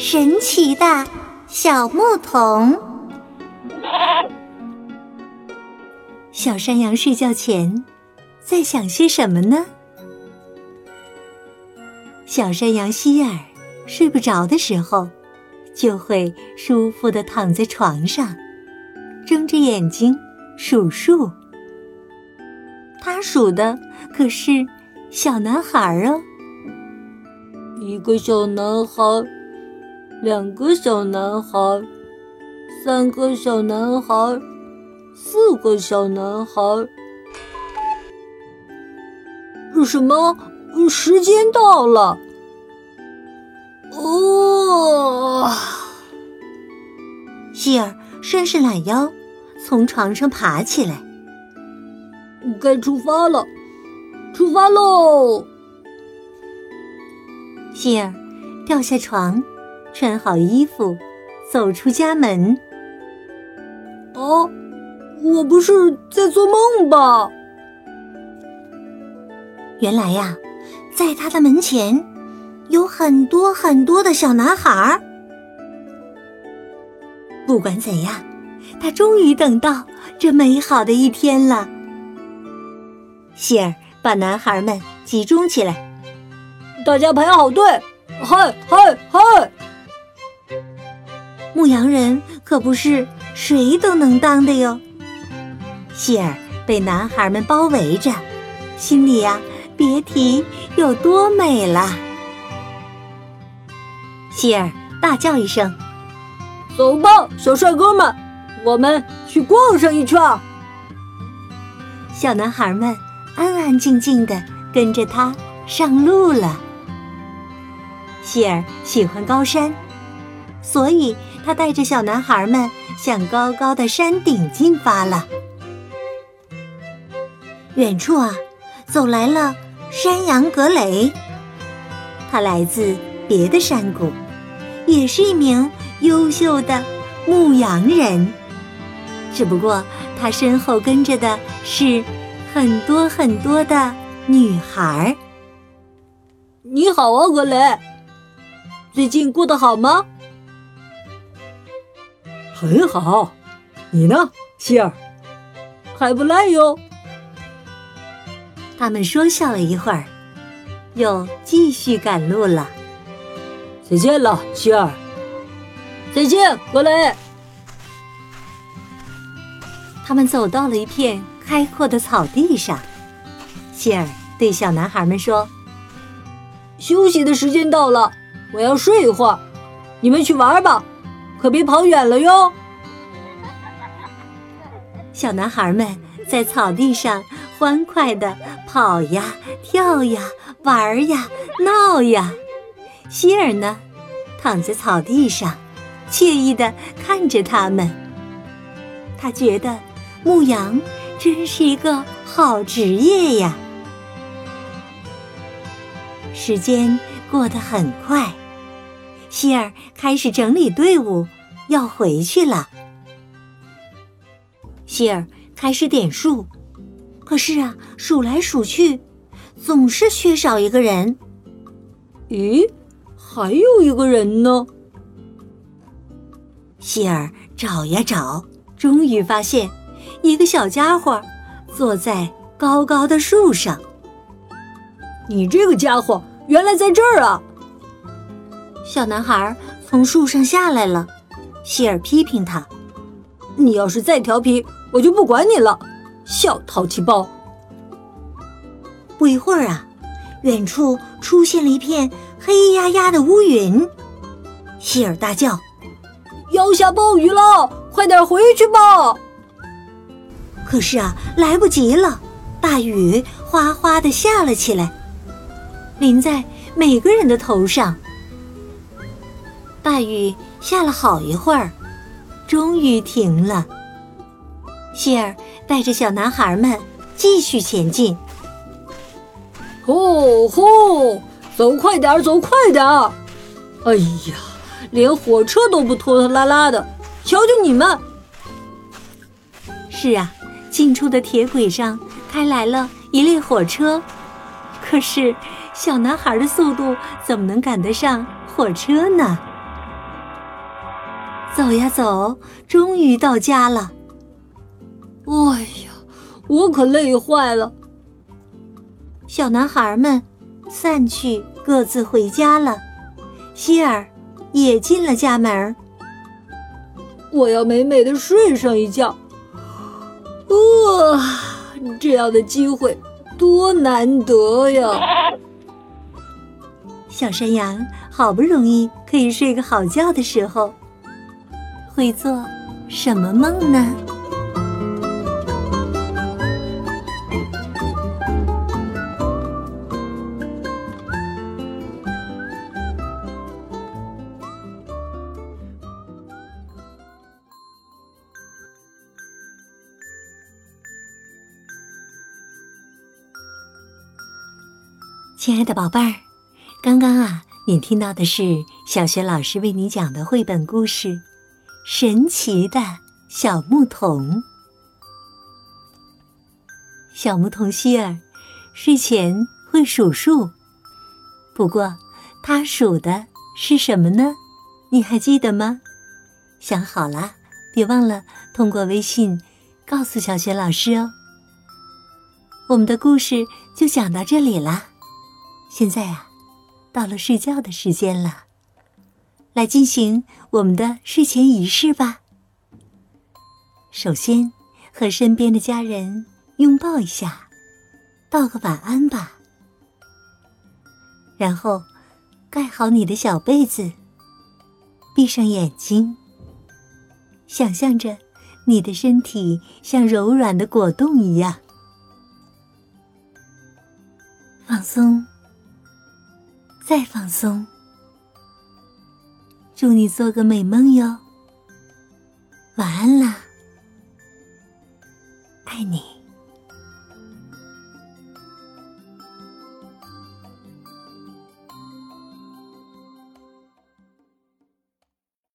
神奇的小牧童。小山羊睡觉前在想些什么呢？小山羊希尔睡不着的时候，就会舒服的躺在床上，睁着眼睛数数。他数的可是小男孩哦，一个小男孩。两个小男孩，三个小男孩，四个小男孩。什么？时间到了！哦，希尔伸伸懒腰，从床上爬起来。该出发了，出发喽！希尔掉下床。穿好衣服，走出家门。哦，我不是在做梦吧？原来呀，在他的门前有很多很多的小男孩儿。不管怎样，他终于等到这美好的一天了。希尔把男孩们集中起来，大家排好队，嗨嗨嗨！牧羊人可不是谁都能当的哟。希尔被男孩们包围着，心里呀别提有多美了。希尔大叫一声：“走吧，小帅哥们，我们去逛上一圈。”小男孩们安安静静的跟着他上路了。希尔喜欢高山，所以。他带着小男孩们向高高的山顶进发了。远处啊，走来了山羊格雷。他来自别的山谷，也是一名优秀的牧羊人。只不过他身后跟着的是很多很多的女孩。你好啊，格雷，最近过得好吗？很好，你呢，希尔？还不赖哟。他们说笑了一会儿，又继续赶路了。再见了，希尔。再见，格雷。他们走到了一片开阔的草地上。希尔对小男孩们说：“休息的时间到了，我要睡一会儿，你们去玩吧。”可别跑远了哟！小男孩们在草地上欢快的跑呀、跳呀、玩呀、闹呀。希尔呢，躺在草地上，惬意的看着他们。他觉得牧羊真是一个好职业呀。时间过得很快。希尔开始整理队伍，要回去了。希尔开始点数，可是啊，数来数去，总是缺少一个人。咦，还有一个人呢？希尔找呀找，终于发现一个小家伙坐在高高的树上。你这个家伙，原来在这儿啊！小男孩从树上下来了，希尔批评他：“你要是再调皮，我就不管你了，小淘气包！”不一会儿啊，远处出现了一片黑压压的乌云，希尔大叫：“要下暴雨了，快点回去吧！”可是啊，来不及了，大雨哗哗的下了起来，淋在每个人的头上。大雨下了好一会儿，终于停了。希尔带着小男孩们继续前进。吼吼，走快点儿，走快点儿！哎呀，连火车都不拖拖拉拉的，瞧瞧你们！是啊，近处的铁轨上开来了一列火车，可是小男孩的速度怎么能赶得上火车呢？走呀走，终于到家了。哎呀，我可累坏了。小男孩们散去，各自回家了。希尔也进了家门。我要美美的睡上一觉。哇，这样的机会多难得呀！小山羊好不容易可以睡个好觉的时候，会做什么梦呢？亲爱的宝贝儿，刚刚啊，你听到的是小学老师为你讲的绘本故事《神奇的小牧童》。小牧童希尔睡前会数数，不过他数的是什么呢？你还记得吗？想好了，别忘了通过微信告诉小学老师哦。我们的故事就讲到这里啦。现在啊，到了睡觉的时间了，来进行我们的睡前仪式吧。首先，和身边的家人拥抱一下，道个晚安吧。然后，盖好你的小被子，闭上眼睛，想象着你的身体像柔软的果冻一样放松。再放松，祝你做个美梦哟。晚安啦，爱你。